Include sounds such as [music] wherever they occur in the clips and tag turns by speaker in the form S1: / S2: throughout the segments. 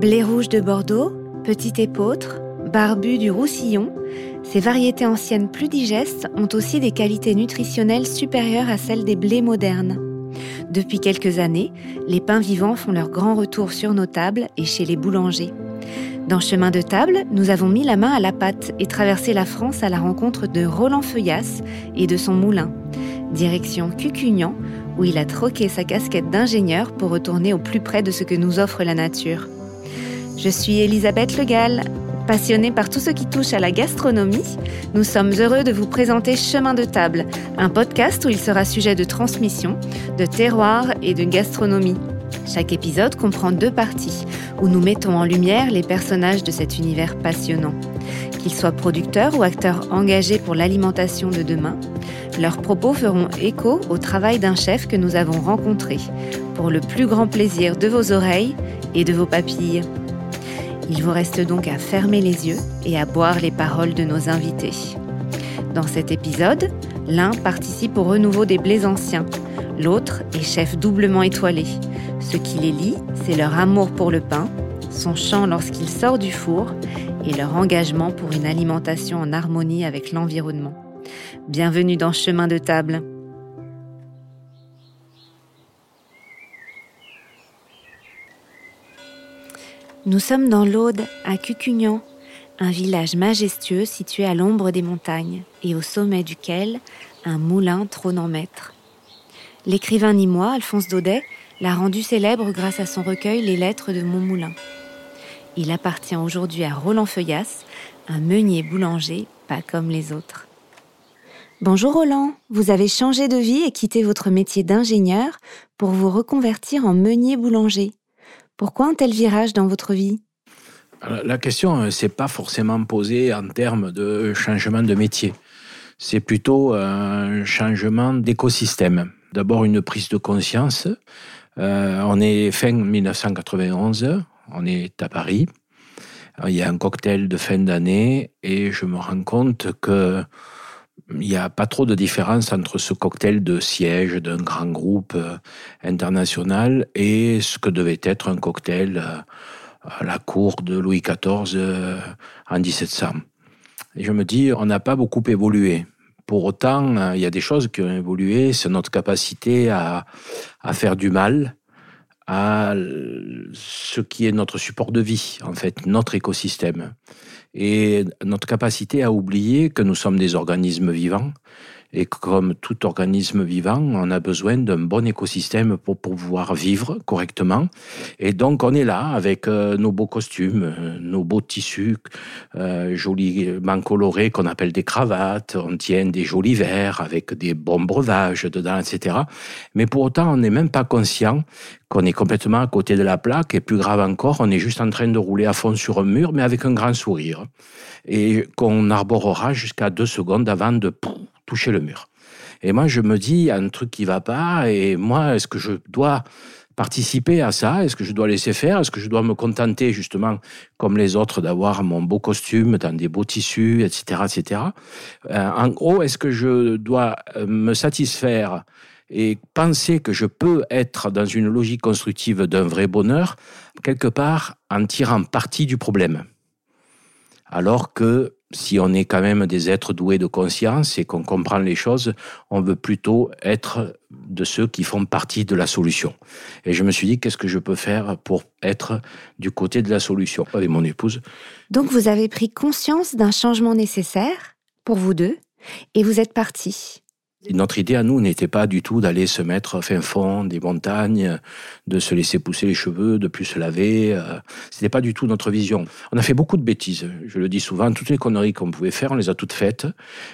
S1: Blé rouge de Bordeaux, petit épeautre, barbu du Roussillon, ces variétés anciennes plus digestes ont aussi des qualités nutritionnelles supérieures à celles des blés modernes. Depuis quelques années, les pains vivants font leur grand retour sur nos tables et chez les boulangers. Dans Chemin de table, nous avons mis la main à la pâte et traversé la France à la rencontre de Roland Feuillas et de son moulin. Direction Cucugnan, où il a troqué sa casquette d'ingénieur pour retourner au plus près de ce que nous offre la nature. Je suis Elisabeth Legal. Passionnée par tout ce qui touche à la gastronomie, nous sommes heureux de vous présenter Chemin de table, un podcast où il sera sujet de transmission, de terroir et de gastronomie. Chaque épisode comprend deux parties, où nous mettons en lumière les personnages de cet univers passionnant. Qu'ils soient producteurs ou acteurs engagés pour l'alimentation de demain, leurs propos feront écho au travail d'un chef que nous avons rencontré, pour le plus grand plaisir de vos oreilles et de vos papilles. Il vous reste donc à fermer les yeux et à boire les paroles de nos invités. Dans cet épisode, l'un participe au renouveau des blés anciens, l'autre est chef doublement étoilé. Ce qui les lie, c'est leur amour pour le pain, son chant lorsqu'il sort du four et leur engagement pour une alimentation en harmonie avec l'environnement. Bienvenue dans Chemin de table. Nous sommes dans l'Aude, à Cucugnan, un village majestueux situé à l'ombre des montagnes et au sommet duquel un moulin trône en maître. L'écrivain nîmois Alphonse Daudet l'a rendu célèbre grâce à son recueil Les lettres de mon moulin. Il appartient aujourd'hui à Roland Feuillas, un meunier boulanger pas comme les autres. Bonjour Roland, vous avez changé de vie et quitté votre métier d'ingénieur pour vous reconvertir en meunier boulanger. Pourquoi un tel virage dans votre vie?
S2: La question euh, s'est pas forcément posée en termes de changement de métier. C'est plutôt un changement d'écosystème. D'abord une prise de conscience. Euh, on est fin 1991, on est à Paris. Il y a un cocktail de fin d'année et je me rends compte que il n'y a pas trop de différence entre ce cocktail de siège d'un grand groupe euh, international et ce que devait être un cocktail euh, à la cour de Louis XIV euh, en 1700. Et je me dis, on n'a pas beaucoup évolué. Pour autant, il y a des choses qui ont évolué, c'est notre capacité à, à faire du mal à ce qui est notre support de vie, en fait, notre écosystème et notre capacité à oublier que nous sommes des organismes vivants et comme tout organisme vivant, on a besoin d'un bon écosystème pour pouvoir vivre correctement. Et donc, on est là avec euh, nos beaux costumes, euh, nos beaux tissus euh, joliment colorés qu'on appelle des cravates. On tient des jolis verres avec des bons breuvages dedans, etc. Mais pour autant, on n'est même pas conscient qu'on est complètement à côté de la plaque. Et plus grave encore, on est juste en train de rouler à fond sur un mur, mais avec un grand sourire. Et qu'on arborera jusqu'à deux secondes avant de toucher le mur. Et moi, je me dis, il y a un truc qui va pas, et moi, est-ce que je dois participer à ça? Est-ce que je dois laisser faire? Est-ce que je dois me contenter, justement, comme les autres, d'avoir mon beau costume dans des beaux tissus, etc., etc. Euh, en gros, est-ce que je dois euh, me satisfaire et penser que je peux être dans une logique constructive d'un vrai bonheur, quelque part en tirant parti du problème? Alors que si on est quand même des êtres doués de conscience et qu'on comprend les choses, on veut plutôt être de ceux qui font partie de la solution. Et je me suis dit, qu'est-ce que je peux faire pour être du côté de la solution avec mon épouse?
S1: Donc vous avez pris conscience d'un changement nécessaire pour vous deux et vous êtes partis.
S2: Notre idée à nous n'était pas du tout d'aller se mettre fin fond des montagnes, de se laisser pousser les cheveux, de plus se laver. Euh, c'était pas du tout notre vision. On a fait beaucoup de bêtises. Je le dis souvent, toutes les conneries qu'on pouvait faire, on les a toutes faites.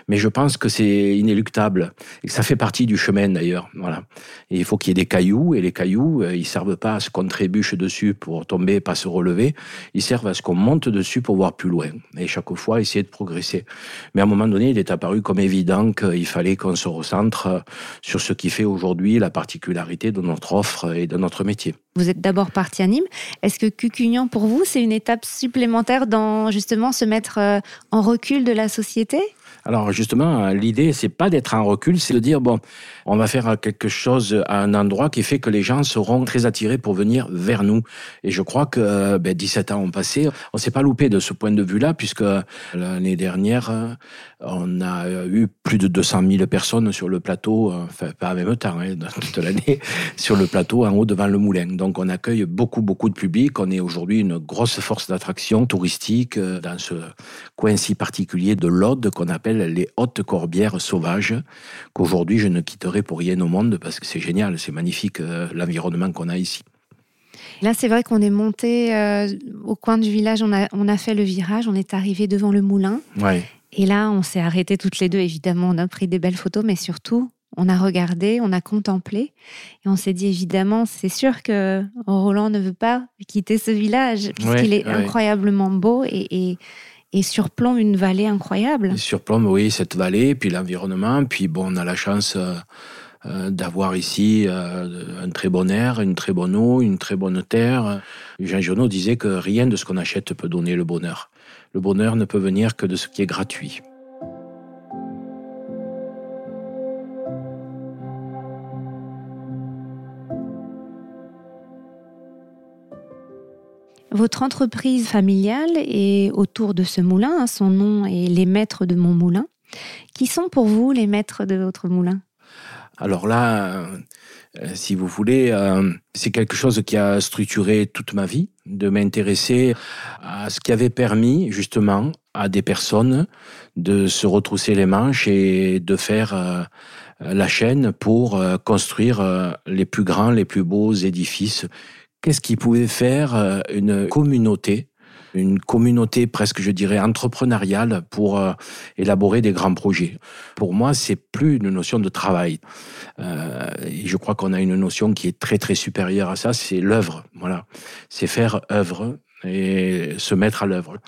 S2: Mais je pense que c'est inéluctable et que ça fait partie du chemin d'ailleurs. Voilà. Il faut qu'il y ait des cailloux et les cailloux, euh, ils servent pas à ce qu'on trébuche dessus pour tomber, pas se relever. Ils servent à ce qu'on monte dessus pour voir plus loin. Et chaque fois, essayer de progresser. Mais à un moment donné, il est apparu comme évident qu'il fallait qu'on se centre euh, sur ce qui fait aujourd'hui la particularité de notre offre et de notre métier.
S1: Vous êtes d'abord parti à Nîmes. Est-ce que Cucugnan, pour vous, c'est une étape supplémentaire dans justement se mettre euh, en recul de la société?
S2: Alors justement, l'idée, c'est pas d'être en recul, c'est de dire bon, on va faire quelque chose à un endroit qui fait que les gens seront très attirés pour venir vers nous. Et je crois que ben, 17 ans ont passé, on s'est pas loupé de ce point de vue-là, puisque l'année dernière, on a eu plus de 200 000 personnes sur le plateau, enfin pas en même temps, hein, toute l'année, [laughs] sur le plateau en haut devant le moulin. Donc on accueille beaucoup, beaucoup de public. On est aujourd'hui une grosse force d'attraction touristique dans ce coin si particulier de l'Aude qu'on appelle les hautes corbières sauvages, qu'aujourd'hui je ne quitterai pour rien au monde parce que c'est génial, c'est magnifique euh, l'environnement qu'on a ici.
S1: Là, c'est vrai qu'on est monté euh, au coin du village, on a, on a fait le virage, on est arrivé devant le moulin.
S2: Ouais.
S1: Et là, on s'est arrêtés toutes les deux, évidemment, on a pris des belles photos, mais surtout, on a regardé, on a contemplé, et on s'est dit, évidemment, c'est sûr que Roland ne veut pas quitter ce village, puisqu'il est incroyablement beau et, et surplombe une vallée incroyable. Il
S2: surplombe, oui, cette vallée, puis l'environnement. Puis bon, on a la chance euh, euh, d'avoir ici euh, un très bon air, une très bonne eau, une très bonne terre. Jean Genot disait que rien de ce qu'on achète peut donner le bonheur. Le bonheur ne peut venir que de ce qui est gratuit.
S1: Votre entreprise familiale est autour de ce moulin. Hein, son nom est Les Maîtres de mon moulin. Qui sont pour vous les maîtres de votre moulin?
S2: Alors là, euh, si vous voulez, euh, c'est quelque chose qui a structuré toute ma vie, de m'intéresser à ce qui avait permis justement à des personnes de se retrousser les manches et de faire euh, la chaîne pour construire les plus grands, les plus beaux édifices. Qu'est-ce qui pouvait faire euh, une communauté une communauté presque, je dirais, entrepreneuriale pour euh, élaborer des grands projets. Pour moi, c'est plus une notion de travail. Euh, je crois qu'on a une notion qui est très très supérieure à ça, c'est l'œuvre. Voilà, c'est faire œuvre et se mettre à l'œuvre.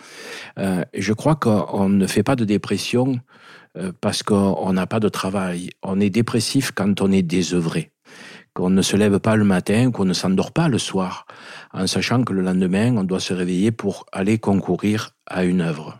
S2: Euh, je crois qu'on ne fait pas de dépression parce qu'on n'a pas de travail. On est dépressif quand on est désœuvré qu'on ne se lève pas le matin, qu'on ne s'endort pas le soir, en sachant que le lendemain, on doit se réveiller pour aller concourir à une œuvre.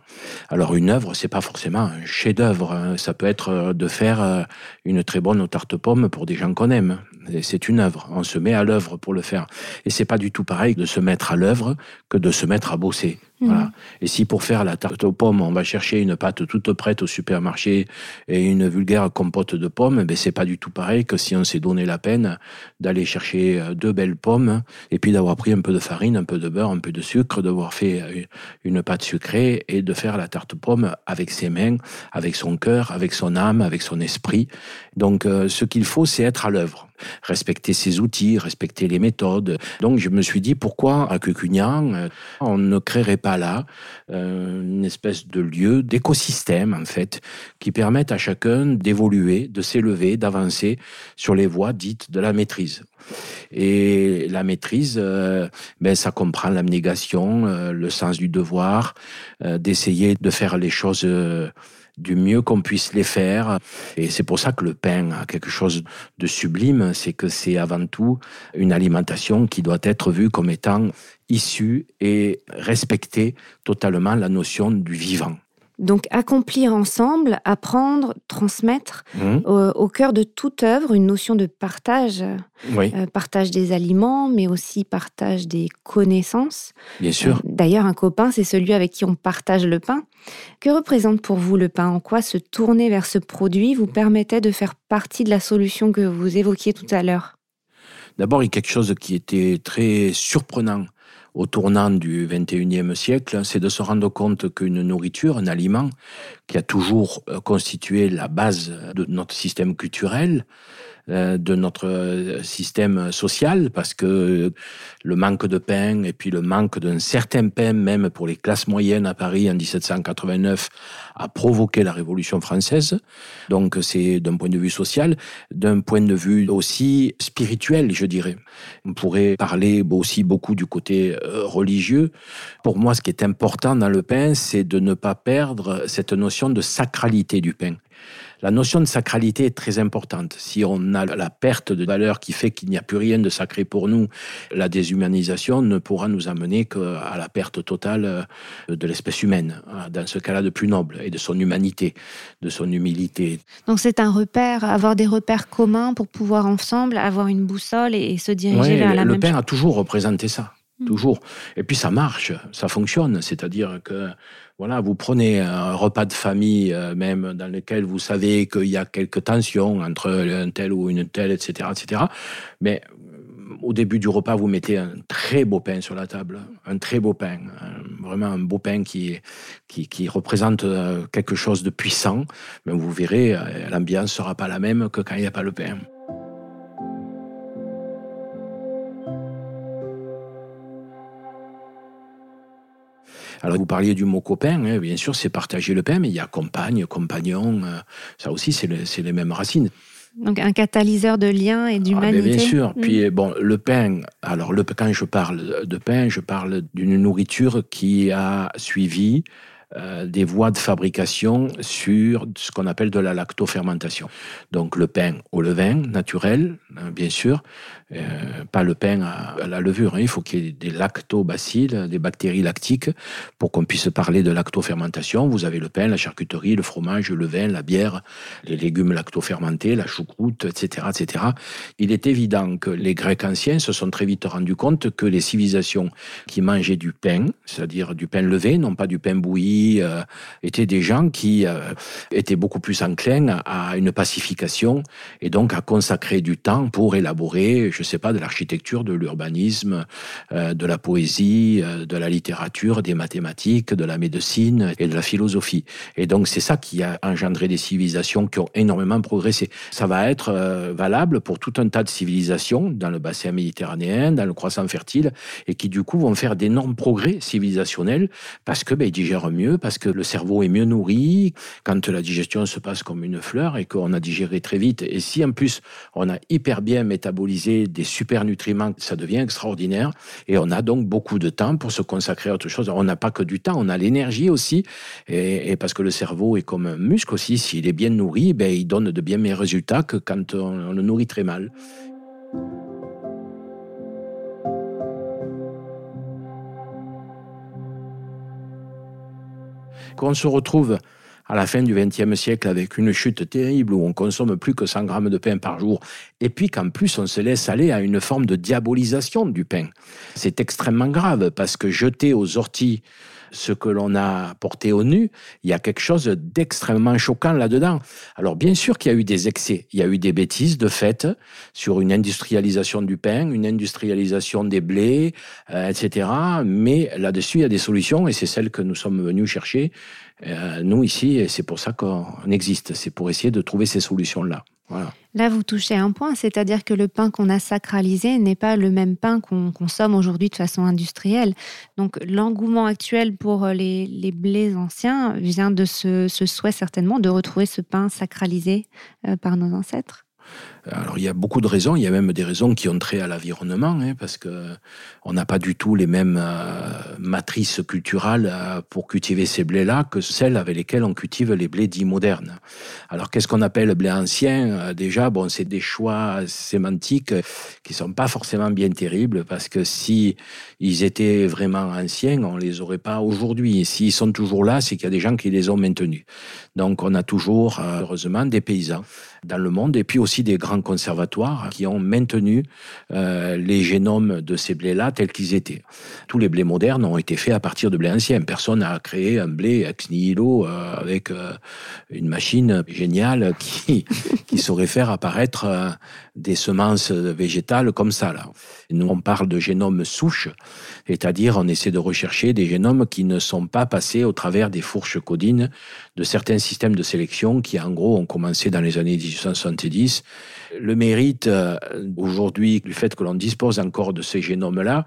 S2: Alors une œuvre, c'est pas forcément un chef-d'œuvre. Hein. Ça peut être euh, de faire euh, une très bonne tarte pomme pour des gens qu'on aime. C'est une œuvre. On se met à l'œuvre pour le faire. Et c'est pas du tout pareil de se mettre à l'œuvre que de se mettre à bosser. Voilà. Mhm. Et si pour faire la tarte aux pommes, on va chercher une pâte toute prête au supermarché et une vulgaire compote de pommes, ben c'est pas du tout pareil que si on s'est donné la peine d'aller chercher euh, deux belles pommes et puis d'avoir pris un peu de farine, un peu de beurre, un peu de sucre, d'avoir fait une pâte sucrée et de faire la tarte aux pommes avec ses mains, avec son cœur, avec son âme, avec son esprit. Donc, euh, ce qu'il faut, c'est être à l'œuvre respecter ses outils, respecter les méthodes. Donc je me suis dit pourquoi à Cucugnan euh, on ne créerait pas là euh, une espèce de lieu d'écosystème en fait qui permette à chacun d'évoluer, de s'élever, d'avancer sur les voies dites de la maîtrise. Et la maîtrise, euh, ben, ça comprend l'abnégation, le sens du devoir, d'essayer de faire les choses du mieux qu'on puisse les faire. Et c'est pour ça que le pain a quelque chose de sublime, c'est que c'est avant tout une alimentation qui doit être vue comme étant issue et respecter totalement la notion du vivant.
S1: Donc accomplir ensemble, apprendre, transmettre mmh. au, cœur de toute œuvre une notion de partage, euh, partage des aliments, mais aussi partage des connaissances.
S2: Bien sûr. Euh,
S1: d'ailleurs, un copain, c'est celui avec qui on partage le pain. Que représente pour vous le pain? En quoi se tourner vers ce produit vous permettait de faire partie de la solution que vous évoquiez tout à l'heure?
S2: D'abord, il y a quelque chose qui était très surprenant au tournant du XXIe siècle, c'est de se rendre compte qu'une nourriture, un aliment, qui a toujours euh, constitué la base de notre système culturel, de notre euh, système social parce que le manque de pain et puis le manque d'un certain pain même pour les classes moyennes à Paris en 1789 a provoqué la Révolution française. Donc c'est d'un point de vue social, d'un point de vue aussi spirituel, je dirais. On pourrait parler aussi beaucoup du côté euh, religieux. Pour moi, ce qui est important dans le pain, c'est de ne pas perdre cette notion de sacralité du pain La notion de sacralité est très importante. Si on a la perte de valeur qui fait qu'il n'y a plus rien de sacré pour nous, la déshumanisation ne pourra nous amener qu'à la perte totale euh, de l'espèce humaine, hein, dans ce cas-là de plus noble, et de son humanité, de son humilité.
S1: Donc c'est un repère, avoir des repères communs pour pouvoir ensemble avoir une boussole et, se diriger vers la
S2: le
S1: même
S2: Le Père a toujours représenté ça. Mm. Toujours. Et puis ça marche, ça fonctionne. C'est-à-dire que voilà, vous prenez un repas de famille, euh, même dans lequel vous savez qu'il y a quelques tensions entre un tel ou une telle, etc., etc. Mais euh, au début du repas, vous mettez un très beau pain sur la table, un très beau pain, vraiment un beau pain qui, qui, représente euh, quelque chose de puissant. Mais vous verrez, l'ambiance sera pas la même que quand il n'y a pas le pain. Alors vous parliez du mot copain, hein, bien sûr, c'est partager le pain, mais il y a compagne, compagnon, euh, ça aussi c'est les mêmes racines.
S1: Donc un catalyseur de lien et d'humanité.
S2: Ah, bien sûr. Mm. Puis bon, le pain. Alors le, quand je parle de pain, je parle d'une nourriture qui a suivi euh, des voies de fabrication sur ce qu'on appelle de la lactofermentation. Donc le pain au levain naturel, hein, bien sûr, euh, pas le pain à, la levure. Hein. Il faut qu'il y ait des lactobacilles, des bactéries lactiques, pour qu'on puisse parler de lactofermentation. Vous avez le pain, la charcuterie, le fromage, le vin, la bière, les légumes lactofermentés, la choucroute, etc., etc. Il est évident que les Grecs anciens se sont très vite rendus compte que les civilisations qui mangeaient du pain, c'est-à-dire du pain levé, non pas du pain bouilli, euh, étaient des gens qui euh, étaient beaucoup plus enclins à une pacification et donc à consacrer du temps pour élaborer, je sais pas, de l'architecture, de l'urbanisme, euh, de la poésie, euh, de la littérature, des mathématiques, de la médecine et de la philosophie. Et donc c'est ça qui a engendré des civilisations qui ont énormément progressé. Ça va être euh, valable pour tout un tas de civilisations dans le bassin méditerranéen, dans le croissant fertile, et qui du coup vont faire d'énormes progrès civilisationnels parce que ben, ils digèrent mieux, parce que le cerveau est mieux nourri, quand la digestion se passe comme une fleur et qu'on a digéré très vite. Et si en plus on a hyper bien métabolisé des super nutriments, ça devient extraordinaire. Et on a donc beaucoup de temps pour se consacrer à autre chose. On n'a pas que du temps, on a l'énergie aussi. Et, parce que le cerveau est comme un muscle aussi, s'il est bien nourri, ben, il donne de bien meilleurs résultats que quand on, le nourrit très mal. Quand on se retrouve à la fin du XXe siècle avec une chute terrible où on consomme plus que 100 grammes de pain par jour, et puis qu'en plus on se laisse aller à une forme de diabolisation du pain. C'est extrêmement grave parce que jeter aux orties ce que l'on a porté au nu, il y a quelque chose d'extrêmement choquant là-dedans. Alors bien sûr qu'il y a eu des excès, il y a eu des bêtises de fait sur une industrialisation du pain, une industrialisation des blés, euh, etc. Mais là-dessus, il y a des solutions et c'est celles que nous sommes venus chercher, nous ici, c'est pour ça qu'on existe, c'est pour essayer de trouver ces solutions-là.
S1: Là, vous touchez un point, c'est-à-dire que le pain qu'on a sacralisé n'est pas le même pain qu'on consomme aujourd'hui de façon industrielle. Donc, l'engouement actuel pour les, les, blés anciens vient de ce, souhait certainement de retrouver ce pain sacralisé euh, par nos ancêtres?
S2: Alors il y a beaucoup de raisons, il y a même des raisons qui ont trait à l'environnement, hein, parce que on n'a pas du tout les mêmes euh, matrices culturelles euh, pour cultiver ces blés-là que celles avec lesquelles on cultive les blés dits modernes. Alors qu'est-ce qu'on appelle blé ancien? Euh, Déjà, bon, c'est des choix sémantiques qui sont pas forcément bien terribles, parce que si ils étaient vraiment anciens, on les aurait pas aujourd'hui. S'ils sont toujours là, c'est qu'il y a des gens qui les ont maintenus. Donc on a toujours, heureusement, des paysans dans le monde, et puis aussi des grands conservatoires qui ont maintenu euh, les génomes de ces blés-là tels qu'ils étaient. Tous les blés modernes ont été faits à partir de blés anciens. Personne n'a créé un blé ex nihilo euh, avec euh, une machine géniale [laughs] qui, saurait faire apparaître des semences végétales comme ça. Là. Nous, on parle de génomes souches, c'est-à-dire on essaie de rechercher des génomes qui ne sont pas passés au travers des fourches codines de certains systèmes de sélection qui, en gros, ont commencé dans les années 1870 Le mérite euh, aujourd'hui du fait que l'on dispose encore de ces génomes-là,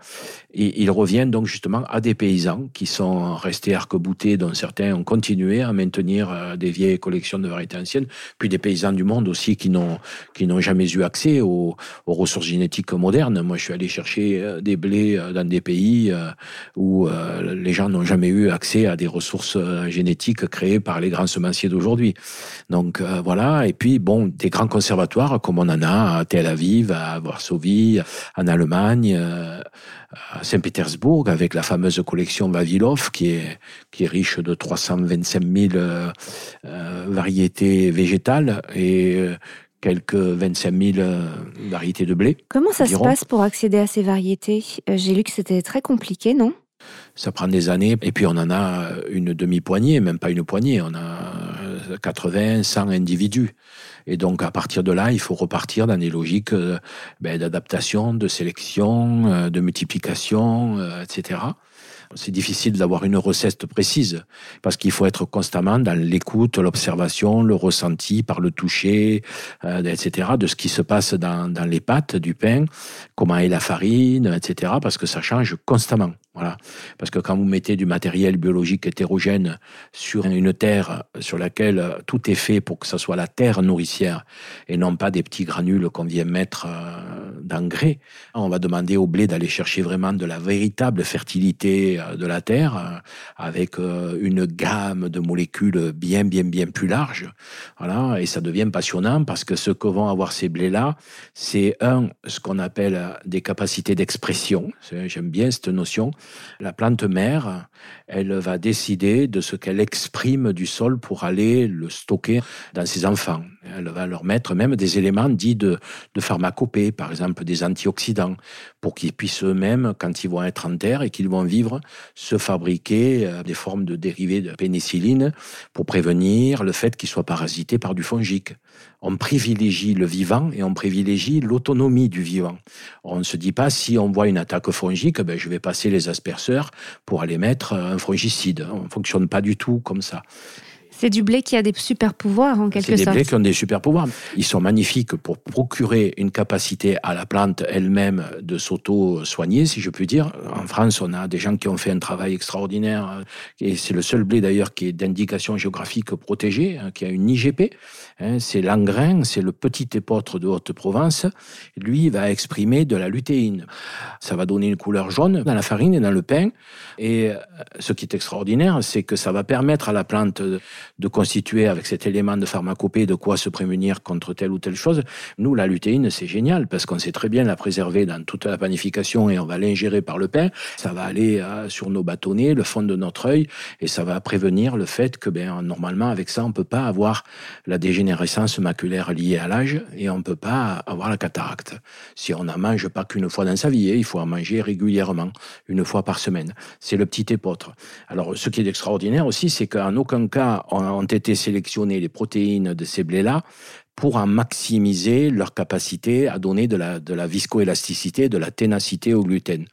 S2: et il revient donc justement à des paysans qui sont restés arc-boutés, dont certains ont continué à maintenir euh, des vieilles collections de variétés anciennes, puis des paysans du monde aussi qui n'ont qui n'ont jamais eu accès aux, aux, ressources génétiques modernes. Moi, je suis allé chercher euh, des blés dans des pays où les gens n'ont jamais eu accès à des ressources génétiques créées par les grands semenciers d'aujourd'hui. Donc voilà, et puis bon, des grands conservatoires comme on en a à Tel Aviv, à Varsovie, en Allemagne, euh, à Saint-Pétersbourg, avec la fameuse collection Vavilov, qui est, qui est riche de 325 000 euh, euh, variétés végétales et quelques 25 000 variétés de blé.
S1: Comment ça se passe pour accéder à ces variétés? J'ai lu que c'était très compliqué, non?
S2: Ça prend des années, et puis on en a une demi-poignée, même pas une poignée, on a 80, 100 individus. Et donc, à partir de là, il faut repartir dans des logiques euh, ben, d'adaptation, de sélection, euh, de multiplication, euh, etc. C'est difficile d'avoir une recette précise parce qu'il faut être constamment dans l'écoute, l'observation, le ressenti par le toucher, etc. de ce qui se passe dans, dans les pâtes du pain, comment est la farine, etc. parce que ça change constamment. Parce que quand vous mettez du matériel biologique hétérogène sur une terre sur laquelle tout est fait pour que ce soit la terre nourricière et non pas des petits granules qu'on vient mettre euh, d'engrais, on va demander au blé d'aller chercher vraiment de la véritable fertilité euh, de la terre euh, avec une gamme de molécules bien, bien, bien plus large. Voilà. Et ça devient passionnant parce que ce que vont avoir ces blés-là, c'est un, ce qu'on appelle des capacités d'expression. J'aime bien cette notion la plante mère, elle va décider de ce qu'elle exprime du sol pour aller le stocker dans ses enfants. Elle va leur mettre même des éléments dits de, pharmacopée, par exemple des antioxydants, pour qu'ils puissent eux-mêmes, quand ils vont être en terre et qu'ils vont vivre, se fabriquer euh, des formes de dérivés de pénicilline pour prévenir le fait qu'ils soient parasités par du fongique. On privilégie le vivant et on privilégie l'autonomie du vivant. On ne se dit pas si on voit une attaque fongique, ben, je vais passer les asperceurs pour aller mettre un fongicide. On ne fonctionne pas du tout comme ça.
S1: C'est du blé qui a des super pouvoirs en quelque sorte.
S2: C'est des blés qui ont des super pouvoirs. Ils sont magnifiques pour procurer une capacité à la plante elle-même de s'auto-soigner, si je puis dire. En France, on a des gens qui ont fait un travail extraordinaire et c'est le seul blé d'ailleurs qui est d'indication géographique protégée, hein, qui a une IGP. Hein, c'est l'engrin, c'est le petit épeautre de Haute-Provence. Lui, il va exprimer de la lutéine. Ça va donner une couleur jaune dans la farine et dans le pain. Et euh, ce qui est extraordinaire, c'est que ça va permettre à la plante de constituer avec cet élément de pharmacopée de quoi se prémunir contre telle ou telle chose. Nous, la lutéine, c'est génial parce qu'on sait très bien la préserver dans toute la panification et on va l'ingérer par le pain. Ça va aller euh, sur nos bâtonnets, le fond de notre œil et ça va prévenir le fait que ben, normalement, avec ça, on peut pas avoir la dégénérescence maculaire liée à l'âge et on peut pas avoir la cataracte. Si on n'en mange pas qu'une fois dans sa vie, hein, il faut en manger régulièrement, une fois par semaine. C'est le petit épeautre. Alors, ce qui est extraordinaire aussi, c'est qu'en aucun cas, ont été sélectionnées les protéines de ces blés-là pour en maximiser leur capacité à donner de la, viscoélasticité, de la ténacité au gluten.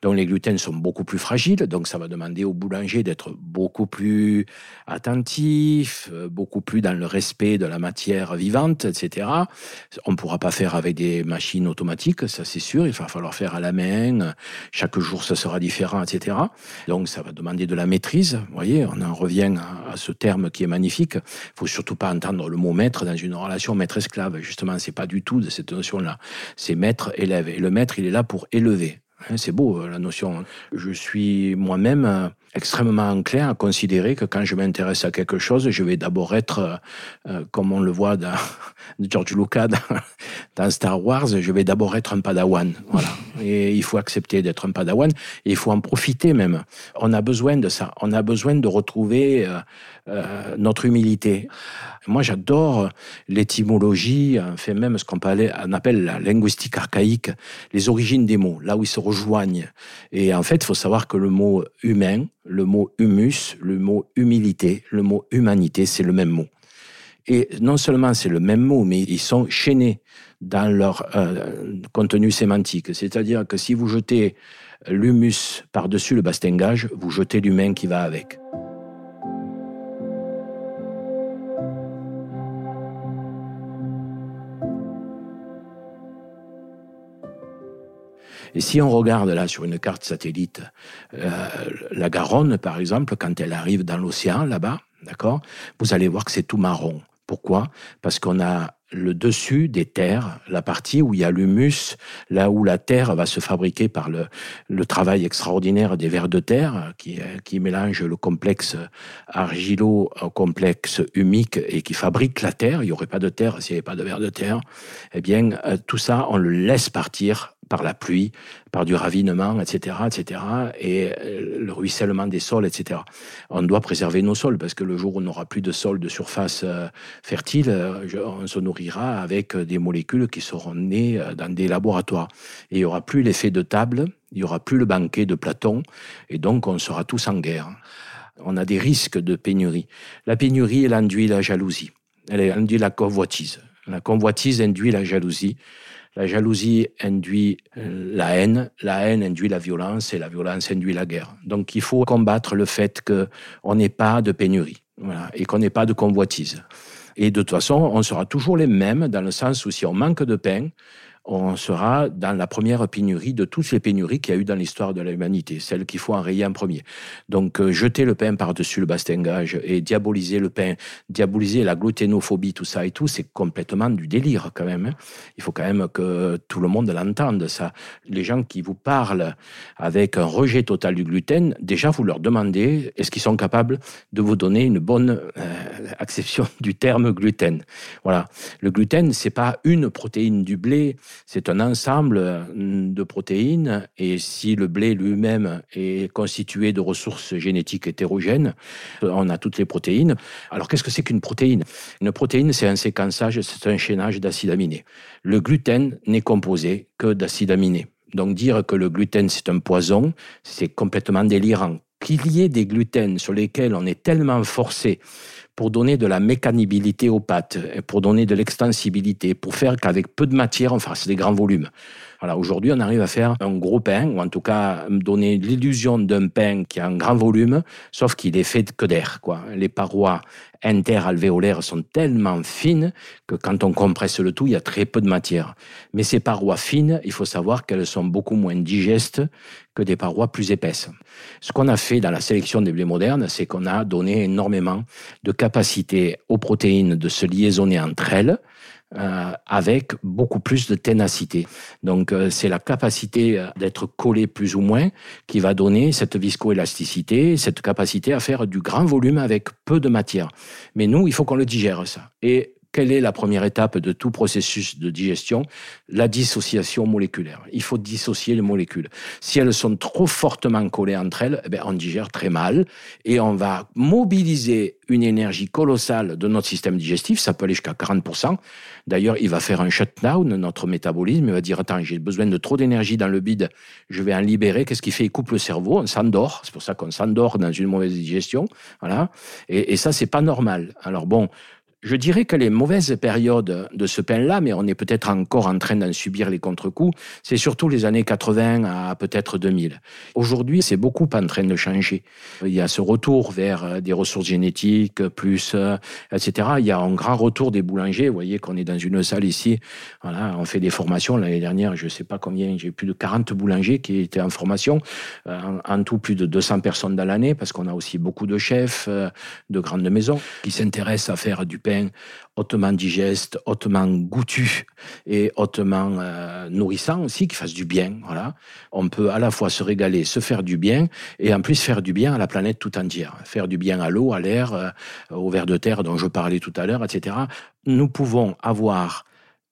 S2: Donc les gluten sont beaucoup plus fragiles, donc ça va demander au boulanger d'être beaucoup plus attentif, euh, beaucoup plus dans le respect de la matière vivante, etc. On ne pourra pas faire avec des machines automatiques, ça c'est sûr, il va falloir faire à la main, chaque jour ça sera différent, etc. Donc ça va demander de la maîtrise, vous voyez, on en revient à, à ce terme qui est magnifique. Il faut surtout pas entendre le mot maître dans une relation maître-esclave. Justement, c'est pas du tout de cette notion-là. C'est maître-élève. Et le maître, il est là pour élever. Hein, c'est beau euh, la notion. Je suis moi-même euh, extrêmement enclin à considérer que quand je m'intéresse à quelque chose, je vais d'abord être, euh, comme on le voit dans [laughs] George Lucas [laughs] dans, Star Wars, je vais d'abord être un padawan. Voilà. Et il faut accepter d'être un padawan et il faut en profiter même. On a besoin de ça. On a besoin de retrouver notre humilité. Moi, j'adore l'étymologie, fait même ce qu'on appelle la linguistique archaïque, les origines des mots, là où ils se rejoignent. Et en fait, il faut savoir que le mot humain, le mot humus, le mot humilité, le mot humanité, c'est le même mot. Et non seulement c'est le même mot, mais ils sont chaînés dans leur euh, contenu sémantique. C'est-à-dire que si vous jetez l'humus par-dessus le bastingage, vous jetez l'humain qui va avec. Et si on regarde là sur une carte satellite, euh, la Garonne, par exemple, quand elle arrive dans l'océan, là-bas, d'accord, vous allez voir que c'est tout marron. Pourquoi? Parce qu'on a le dessus des terres, la partie où il y a l'humus, là où la terre va se fabriquer par le, travail extraordinaire des vers de terre qui, qui mélangent le complexe argilo au complexe humique et qui fabrique la terre. Il n'y aurait pas de terre s'il n'y avait pas de vers de terre. Eh bien, euh, tout ça, on le laisse partir par la pluie, par du ravinement, etc., etc., et euh, le ruissellement des sols, etc. On doit préserver nos sols parce que le jour où on n'aura plus de sol de surface euh, fertile, euh, on se nourrira avec des molécules qui seront nées dans des laboratoires. Et il n'y aura plus l'effet de table, il n'y aura plus le banquet de Platon, et donc on sera tous en guerre. On a des risques de pénurie. La pénurie, elle induit la jalousie, elle induit la convoitise. La convoitise induit la jalousie. La jalousie induit euh, la haine, la haine induit la violence et la violence induit la guerre. Donc il faut combattre le fait qu'on n'ait pas de pénurie et qu'on n'ait pas de convoitise. Et de toute façon, on sera toujours les mêmes dans le sens où si on manque de pain, on sera dans la première pénurie de toutes les pénuries qu'il y a eu dans l'histoire de l'humanité, celle qu'il faut enrayer en premier. Donc euh, jeter le pain par-dessus le bastingage et diaboliser le pain, diaboliser la gluténophobie, tout ça et tout, c'est complètement du délire quand même. Hein. Il faut quand même que tout le monde l'entende, ça. Les gens qui vous parlent avec un rejet total du gluten, déjà vous leur demandez est-ce qu'ils sont capables de vous donner une bonne euh, acception du terme gluten? Voilà. Le gluten, c'est pas une protéine du blé, c'est un ensemble mm, de protéines et si le blé lui-même est constitué de ressources génétiques hétérogènes, on a toutes les protéines. Alors qu'est-ce que c'est qu'une protéine? Une protéine, c'est un séquençage, c'est un chaînage d'acides aminés. Le gluten n'est composé que d'acides aminés. Donc dire que le gluten c'est un poison, c'est complètement délirant. Qu'il y ait des gluten sur lesquels on est tellement forcé pour donner de la mécanibilité aux pâtes, pour donner de l'extensibilité, pour faire qu'avec peu de matière, on fasse des grands volumes. Voilà, aujourd'hui, on arrive à faire un gros pain, ou en tout cas donner l'illusion d'un pain qui a un grand volume, sauf qu'il est fait que d'air. Quoi. Les parois interalvéolaires sont tellement fines que quand on compresse le tout, il y a très peu de matière. Mais ces parois fines, il faut savoir qu'elles sont beaucoup moins digestes que des parois plus épaisses. Ce qu'on a fait dans la sélection des blés modernes, c'est qu'on a donné énormément de capacité aux protéines de se liaisonner entre elles, euh, avec beaucoup plus de ténacité. Donc euh, c'est la capacité euh, d'être collé plus ou moins qui va donner cette viscoélasticité, cette capacité à faire du grand volume avec peu de matière. Mais nous, il faut qu'on le digère ça. Et quelle est la première étape de tout processus de digestion? La dissociation moléculaire. Il faut dissocier les molécules. Si elles sont trop fortement collées entre elles, eh bien, on digère très mal et on va mobiliser une énergie colossale de notre système digestif, ça peut aller jusqu'à 40%. D'ailleurs, il va faire un shutdown, notre métabolisme, il va dire, attends, j'ai besoin de trop d'énergie dans le bide, je vais en libérer. Qu'est-ce qu'il fait? Il coupe le cerveau, on s'endort. C'est pour ça qu'on s'endort dans une mauvaise digestion. Voilà. Et, et ça, c'est pas normal. Alors bon, je dirais que les mauvaises périodes de ce pain-là, mais on est peut-être encore en train d'en subir les contre-coups, c'est surtout les années 80 à peut-être 2000. Aujourd'hui, c'est beaucoup en train de changer. Il y a ce retour vers euh, des ressources génétiques, plus, euh, etc. Il y a un grand retour des boulangers. Vous voyez qu'on est dans une salle ici. Voilà, on fait des formations. L'année dernière, je ne sais pas combien, j'ai plus de 40 boulangers qui étaient en formation. Euh, en, tout, plus de 200 personnes dans l'année, parce qu'on a aussi beaucoup de chefs de grandes maisons qui s'intéressent à faire du hautement digeste, hautement goûtu et hautement euh, nourrissant aussi, qui fasse du bien. Voilà. On peut à la fois se régaler, se faire du bien et en plus faire du bien à la planète tout entière. Faire du bien à l'eau, à l'air, euh, au ver de terre dont je parlais tout à l'heure, etc. Nous pouvons avoir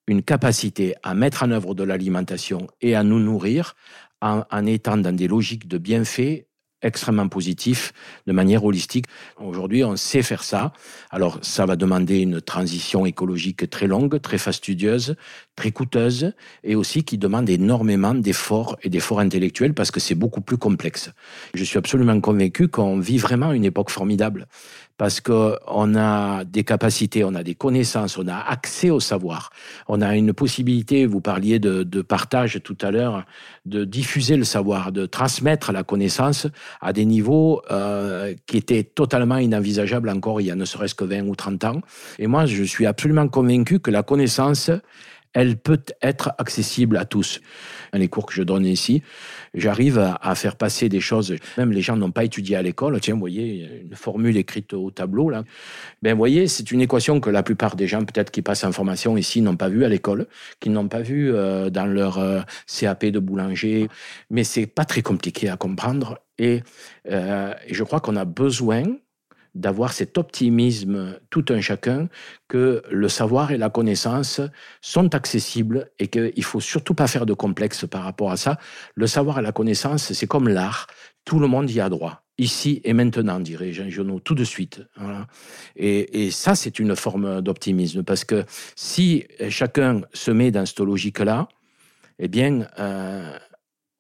S2: une capacité à mettre en œuvre de l'alimentation et à nous nourrir en, en étant dans des logiques de bienfaits extrêmement positif de manière holistique. Aujourd'hui, on sait faire ça. Alors, ça va demander une transition écologique très longue, très fastidieuse, très coûteuse et aussi qui demande énormément d'efforts et d'efforts intellectuels parce que c'est beaucoup plus complexe. Je suis absolument convaincu qu'on vit vraiment une époque formidable parce qu'on a des capacités, on a des connaissances, on a accès au savoir, on a une possibilité, vous parliez de, partage tout à l'heure, de diffuser le savoir, de transmettre la connaissance à des niveaux euh, qui étaient totalement inenvisageables encore il y a ne serait-ce que 20 ou 30 ans. Et moi, je suis absolument convaincu que la connaissance, elle peut être accessible à tous. Les cours que je donne ici, j'arrive à, faire passer des choses. Même les gens n'ont pas étudié à l'école. Tiens, vous voyez, une formule écrite au tableau là. Ben, vous voyez, c'est une équation que la plupart des gens, peut-être qui passent en formation ici, n'ont pas vue à l'école, qui n'ont pas vue euh, dans leur euh, CAP de boulanger. Mais c'est pas très compliqué à comprendre. Et, euh, je crois qu'on a besoin d'avoir cet optimisme tout un chacun que le savoir et la connaissance sont accessibles et qu'il faut surtout pas faire de complexe par rapport à ça. Le savoir et la connaissance, c'est comme l'art. Tout le monde y a droit. Ici et maintenant, dirait Jean Genot, tout de suite. Et, ça, c'est une forme d'optimisme, parce que si chacun se met dans cette logique-là, eh bien, euh,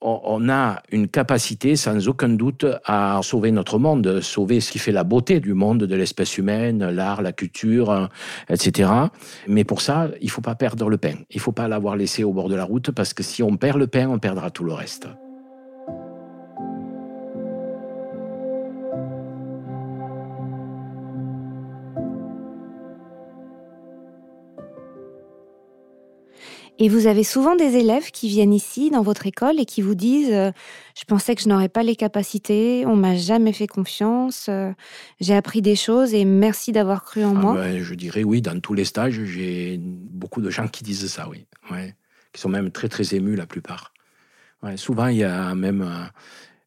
S2: on a une capacité sans aucun doute à sauver notre monde, sauver ce qui fait la beauté du monde, de l'espèce humaine, l'art, la culture, etc. Mais pour ça, il faut pas perdre le pain. Il faut pas l'avoir laissé au bord de la route parce que si on perd le pain, on perdra tout le reste.
S1: Et vous avez souvent des élèves qui viennent ici dans votre école et qui vous disent euh, Je pensais que je n'aurais pas les capacités, on m'a jamais fait confiance, euh, j'ai appris des choses et merci d'avoir cru en ah moi.
S2: Ben, je dirais oui, dans tous les stages, j'ai beaucoup de gens qui disent ça, oui. Ouais. Qui sont même très très émus la plupart. Ouais, souvent, il y a même. Euh,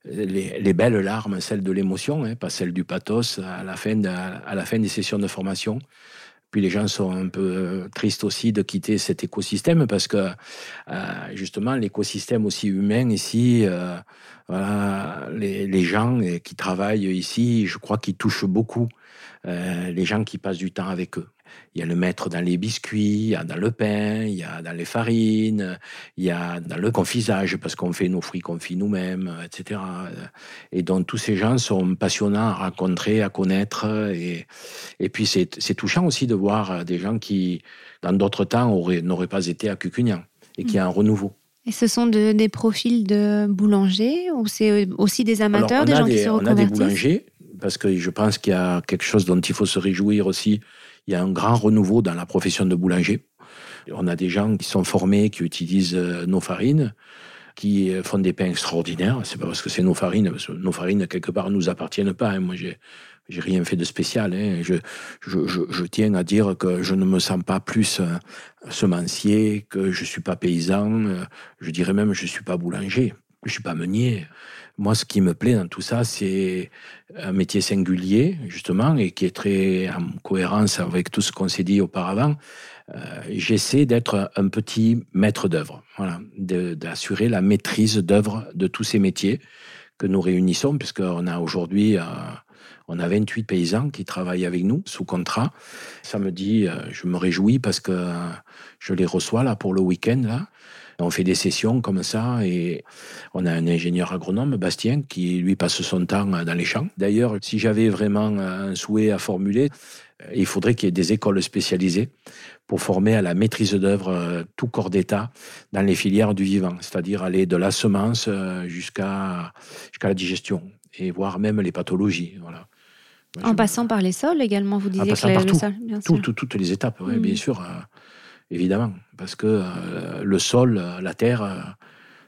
S2: les, belles larmes, celles de l'émotion, hein, pas celles du pathos, à la, fin à la fin des sessions de formation. Puis les gens sont un peu euh, tristes aussi de quitter cet écosystème parce que euh, justement l'écosystème aussi humain ici, euh, voilà, les, gens qui travaillent ici, je crois qu'ils touchent beaucoup les gens qui passent du temps avec eux. Il y a le maître dans les biscuits, il y a dans le pain, il y a dans les farines, il y a dans le confisage, parce qu'on fait nos fruits confits nous-mêmes, etc. Et donc tous ces gens sont passionnants à rencontrer, à connaître. Et, et puis c'est touchant aussi de voir des gens qui, dans d'autres temps, n'auraient pas été à Cucugnan et qui a un renouveau.
S1: Et ce sont des profils de boulangers ou c'est aussi des amateurs, des gens qui se reconvertissent
S2: On a des boulangers, parce que je pense qu'il y a quelque chose dont il faut se réjouir aussi il y a un grand renouveau dans la profession de boulanger. On a des gens qui sont formés, qui utilisent euh, nos farines, qui euh, font des pains extraordinaires. C'est pas parce que c'est nos farines, parce que nos farines, quelque part, nous appartiennent pas. Hein. Moi, j'ai, j'ai rien fait de spécial. Hein. Je, tiens à dire que je ne me sens pas plus euh, semencier, que je suis pas paysan. Je dirais même, je suis pas boulanger. Je suis pas meunier. Moi, ce qui me plaît dans tout ça, c'est un métier singulier, justement, et qui est très en cohérence avec tout ce qu'on s'est dit auparavant. Euh, j'essaie d'être un petit maître d'œuvre, voilà, d'assurer la maîtrise d'œuvre de tous ces métiers que nous réunissons, puisqu'on a aujourd'hui, euh, on a 28 paysans qui travaillent avec nous sous contrat. Ça me dit, euh, je me réjouis parce que je les reçois là pour le week-end là. On fait des sessions comme ça et on a un ingénieur agronome, Bastien, qui lui passe son temps dans les champs. D'ailleurs, si j'avais vraiment un souhait à formuler, euh, il faudrait qu'il y ait des écoles spécialisées pour former à la maîtrise d'œuvre euh, tout corps d'État dans les filières du vivant, c'est-à-dire aller de la semence euh, jusqu'à jusqu'à la digestion et voir même les pathologies. Voilà.
S1: en passant par les sols également, vous disiez
S2: que le sol, bien sûr. toutes les étapes, bien mm. sûr évidemment, parce que euh, le sol, euh, la terre, euh,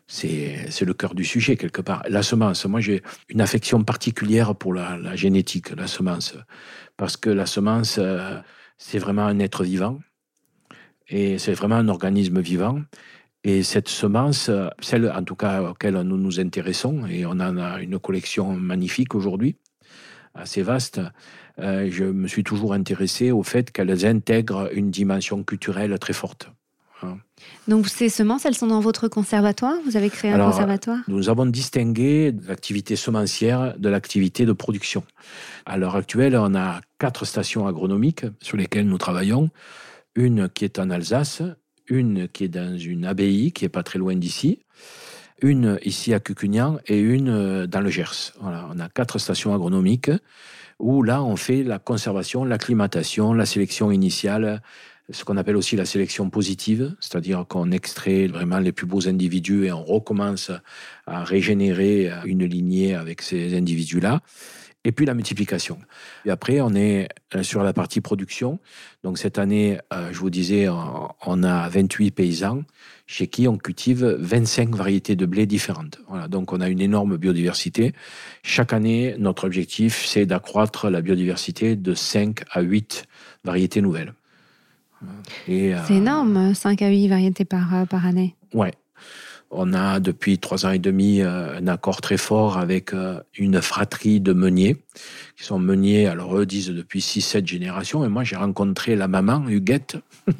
S2: c'est le cœur du sujet quelque part. La semence, moi j'ai une affection particulière pour la, génétique, la semence, parce que la semence, c'est vraiment un être vivant, et c'est vraiment un organisme vivant. Et cette semence, celle en tout cas auquel nous nous intéressons, et on en a une collection magnifique aujourd'hui, assez vaste, je me suis toujours intéressé au fait qu'elles intègrent une dimension culturelle très forte.
S1: Hein. Donc ces semences, elles sont dans votre conservatoire? Vous avez créé un conservatoire?
S2: Nous avons distingué l'activité semencière de l'activité de production. À l'heure actuelle, on a quatre stations agronomiques sur lesquelles nous travaillons. Une qui est en Alsace, une qui est dans une abbaye qui est pas très loin d'ici, une ici à Cucugnan et une dans le Gers. Voilà, on a quatre stations agronomiques où là, on fait la conservation, l'acclimatation, la sélection initiale, ce qu'on appelle aussi la sélection positive, c'est-à-dire qu'on extrait vraiment les plus beaux individus et on recommence à régénérer une lignée avec ces individus-là. et puis la multiplication. Et après, on est euh, sur la partie production. Donc cette année, euh, je vous disais, on a 28 paysans chez qui on cultive 25 variétés de blé différentes. Voilà, donc on a une énorme biodiversité. Chaque année, notre objectif, c'est d'accroître la biodiversité de 5 à 8 variétés nouvelles.
S1: C'est énorme, 5 à 8 variétés par, par année.
S2: Ouais, on a depuis trois ans et demi euh, un accord très fort avec euh, une fratrie de meuniers, qui sont meuniers, alors eux disent depuis 6-7 générations, et moi j'ai rencontré la maman, Huguette, [laughs]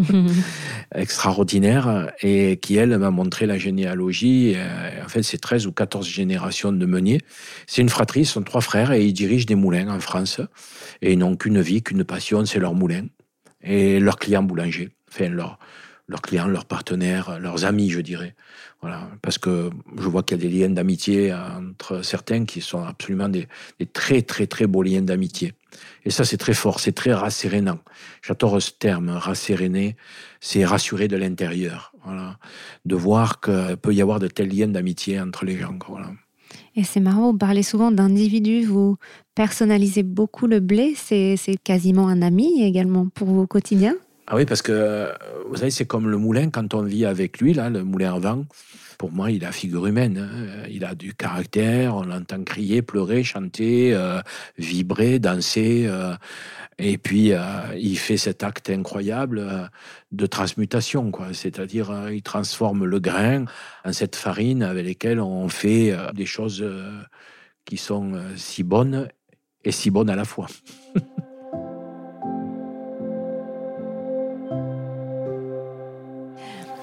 S2: [laughs] extraordinaire, et qui elle m'a montré la généalogie. Euh, en fait, c'est 13 ou 14 générations de meuniers. C'est une fratrie, ce sont trois frères, et ils dirigent des moulins en France, et ils n'ont qu'une vie, qu'une passion, c'est leur moulin, et leurs clients boulangers, enfin leur leurs clients, leurs partenaires, leurs amis, je dirais. Voilà, parce que je vois qu'il y a des liens d'amitié entre certains qui sont absolument des, très très très beaux liens d'amitié. Et ça, c'est très fort, c'est très rassérénant. J'adore ce terme, rasséréné, c'est rassurer de l'intérieur. Voilà, de voir qu'il peut y avoir de tels liens d'amitié entre les gens. Voilà.
S1: Et c'est marrant, vous parlez souvent d'individus, vous personnalisez beaucoup le blé, c'est quasiment un ami également pour vos quotidiens?
S2: Ah oui, parce que vous savez, c'est comme le moulin, quand on vit avec lui, là, le moulin à vent, pour moi, il a figure humaine. Hein. Il a du caractère, on l'entend crier, pleurer, chanter, euh, vibrer, danser. Euh, et puis, euh, il fait cet acte incroyable de transmutation, quoi. C'est-à-dire, il transforme le grain en cette farine avec laquelle on fait des choses qui sont si bonnes et si bonnes à la fois.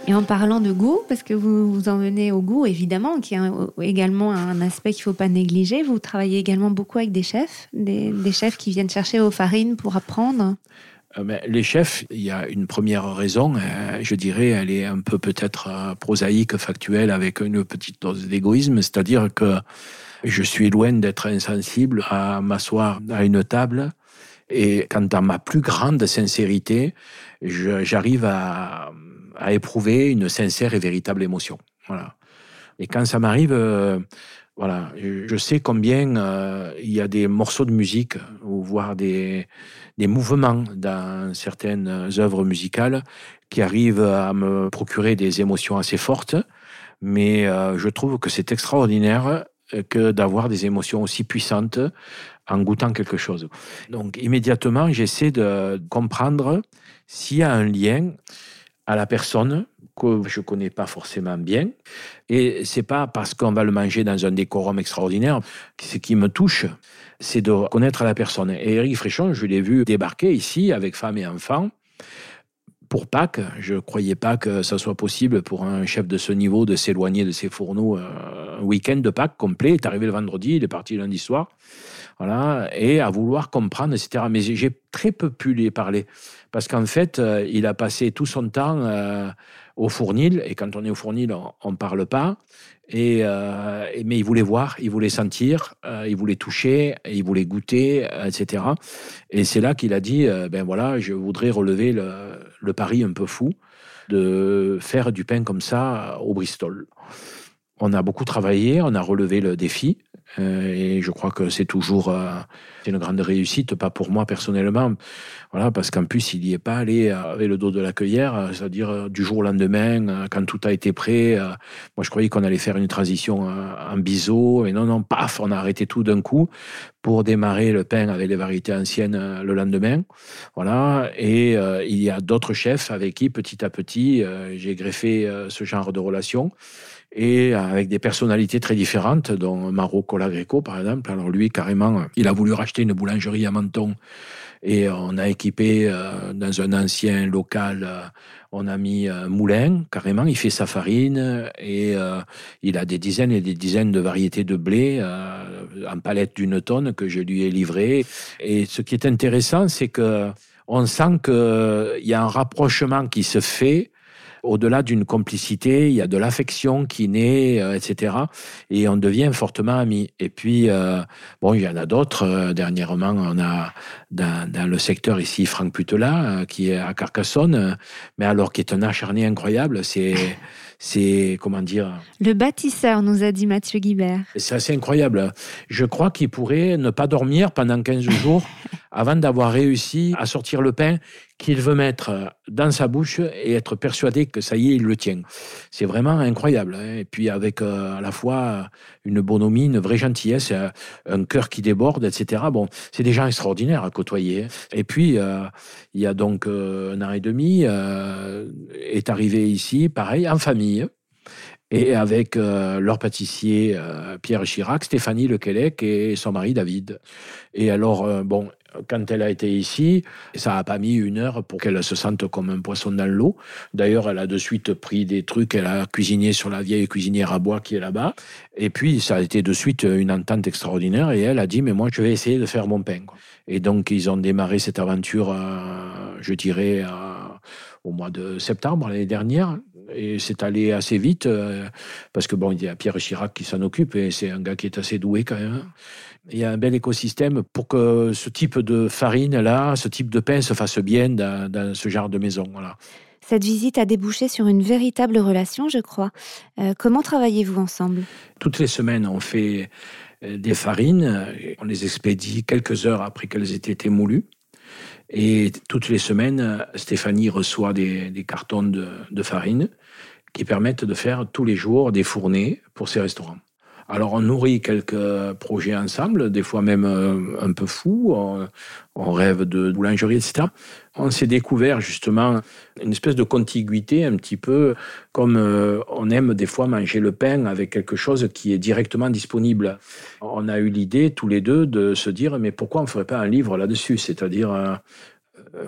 S1: Et en parlant de goût, parce que vous vous en au goût, évidemment, qui est également un aspect qu'il ne faut pas négliger, vous travaillez également beaucoup avec des chefs, des, chefs qui viennent chercher vos farines pour apprendre.
S2: Euh, les chefs, il y a une première raison, euh, je dirais, elle est un peu peut-être euh, prosaïque, factuelle, avec une petite dose d'égoïsme, c'est-à-dire que je suis loin d'être insensible à m'asseoir à une table et quand à ma plus grande sincérité, j'arrive à à éprouver une sincère et véritable émotion. Voilà. Et quand ça m'arrive, euh, voilà, je sais combien euh, il y a des morceaux de musique ou voire des, des mouvements dans certaines œuvres musicales qui arrivent à me procurer des émotions assez fortes. Mais euh, je trouve que c'est extraordinaire que d'avoir des émotions aussi puissantes en goûtant quelque chose. Donc immédiatement, j'essaie de comprendre s'il y a un lien à la personne que je connais pas forcément bien. Et c'est pas parce qu'on va le manger dans un décorum extraordinaire. Ce qui me touche, c'est de connaître la personne. Et Eric Fréchon, je l'ai vu débarquer ici avec femme et enfants pour Pâques. Je ne croyais pas que ça soit possible pour un chef de ce niveau de s'éloigner de ses fourneaux euh, un week-end de Pâques complet. Il est arrivé le vendredi, il est parti lundi soir. Voilà, et à vouloir comprendre, etc. Mais j'ai très peu pu lui parler. Parce qu'en fait, euh, il a passé tout son temps euh, au fournil, et quand on est au fournil, on ne parle pas. Euh, et, mais il voulait voir, il voulait sentir, il voulait toucher, il voulait goûter, etc. Et c'est là qu'il a dit, ben voilà, je voudrais relever le, le pari un peu fou de faire du pain comme ça au Bristol. On a beaucoup travaillé, on a relevé le défi. Euh, et je crois que c'est toujours euh, une grande réussite, pas pour moi personnellement, voilà, parce qu'en plus il n'y est pas allé avec le dos de la cueillère, c'est-à-dire du jour au lendemain, quand tout a été prêt. Euh, moi, je croyais qu'on allait faire une transition en biseau, et non, non, paf, on a arrêté tout d'un coup pour démarrer le pain avec les variétés anciennes le lendemain, voilà. Et il y a d'autres chefs avec qui, petit à petit, j'ai greffé ce genre de relation et avec des personnalités très différentes, dont Maro Colagreco, par exemple. Alors lui, carrément, il a voulu racheter une boulangerie à Menton et on a équipé euh, dans un ancien local, euh, on a mis un moulin, carrément, il fait sa farine et euh, il a des dizaines et des dizaines de variétés de blé en palette d'une tonne que je lui ai livré. Et ce qui est intéressant, c'est que on sent qu'il y a un rapprochement qui se fait au-delà d'une complicité, il y a de l'affection qui naît, euh, etc. Et on devient fortement amis. Et puis, euh, bon, il y en a d'autres. Euh, dernièrement, on a dans, dans, le secteur ici Franck Putela, qui est à Carcassonne, mais alors qui est un acharné incroyable. C'est c'est comment dire?
S1: Le bâtisseur, nous a dit Mathieu Guibert.
S2: C'est assez incroyable. Je crois qu'il pourrait ne pas dormir pendant 15 jours [laughs] avant d'avoir réussi à sortir le pain qu'il veut mettre dans sa bouche et être persuadé que ça y est, il le tient. C'est vraiment incroyable. Hein. Et puis avec euh, à la fois une bonhomie, une vraie gentillesse, euh, un cœur qui déborde, etc. Bon, c'est des gens extraordinaires à côtoyer. Hein. Et puis, euh, il y a donc un an et demi, est arrivé ici, pareil, en famille et avec leur pâtissier Pierre Chirac, Stéphanie Lequelec et son mari David. Et alors, bon, quand elle a été ici, ça n'a pas mis une heure pour qu'elle se sente comme un poisson dans l'eau. D'ailleurs, elle a de suite pris des trucs, elle a cuisiné sur la vieille cuisinière à bois qui est là-bas. Et puis, ça a été de suite une entente extraordinaire. Et elle a dit, mais moi, je vais essayer de faire mon pain. Et donc, ils ont démarré cette aventure, euh, je dirais, au mois de septembre l'année dernière. Et c'est allé assez vite, euh, parce que bon, il y a Pierre Chirac qui s'en occupe, et c'est un gars qui est assez doué quand même. Il y a un bel écosystème pour que ce type de farine-là, ce type de pain se fasse bien dans, ce genre de maison. Voilà.
S1: Cette visite a débouché sur une véritable relation, je crois. Euh, comment travaillez-vous ensemble?
S2: Toutes les semaines, on fait euh, des farines. On les expédie quelques heures après qu'elles aient été moulues. Et toutes les semaines, Stéphanie reçoit des, cartons de, de farine qui permettent de faire tous les jours des fournées pour ses restaurants. Alors on nourrit quelques projets ensemble, des fois même euh, un peu fous, on, rêve de boulangerie, etc. On s'est découvert justement une espèce de contiguïté, un petit peu comme euh, on aime des fois manger le pain avec quelque chose qui est directement disponible. On a eu l'idée tous les deux de se dire mais pourquoi on ne ferait pas un livre là-dessus, c'est-à-dire euh,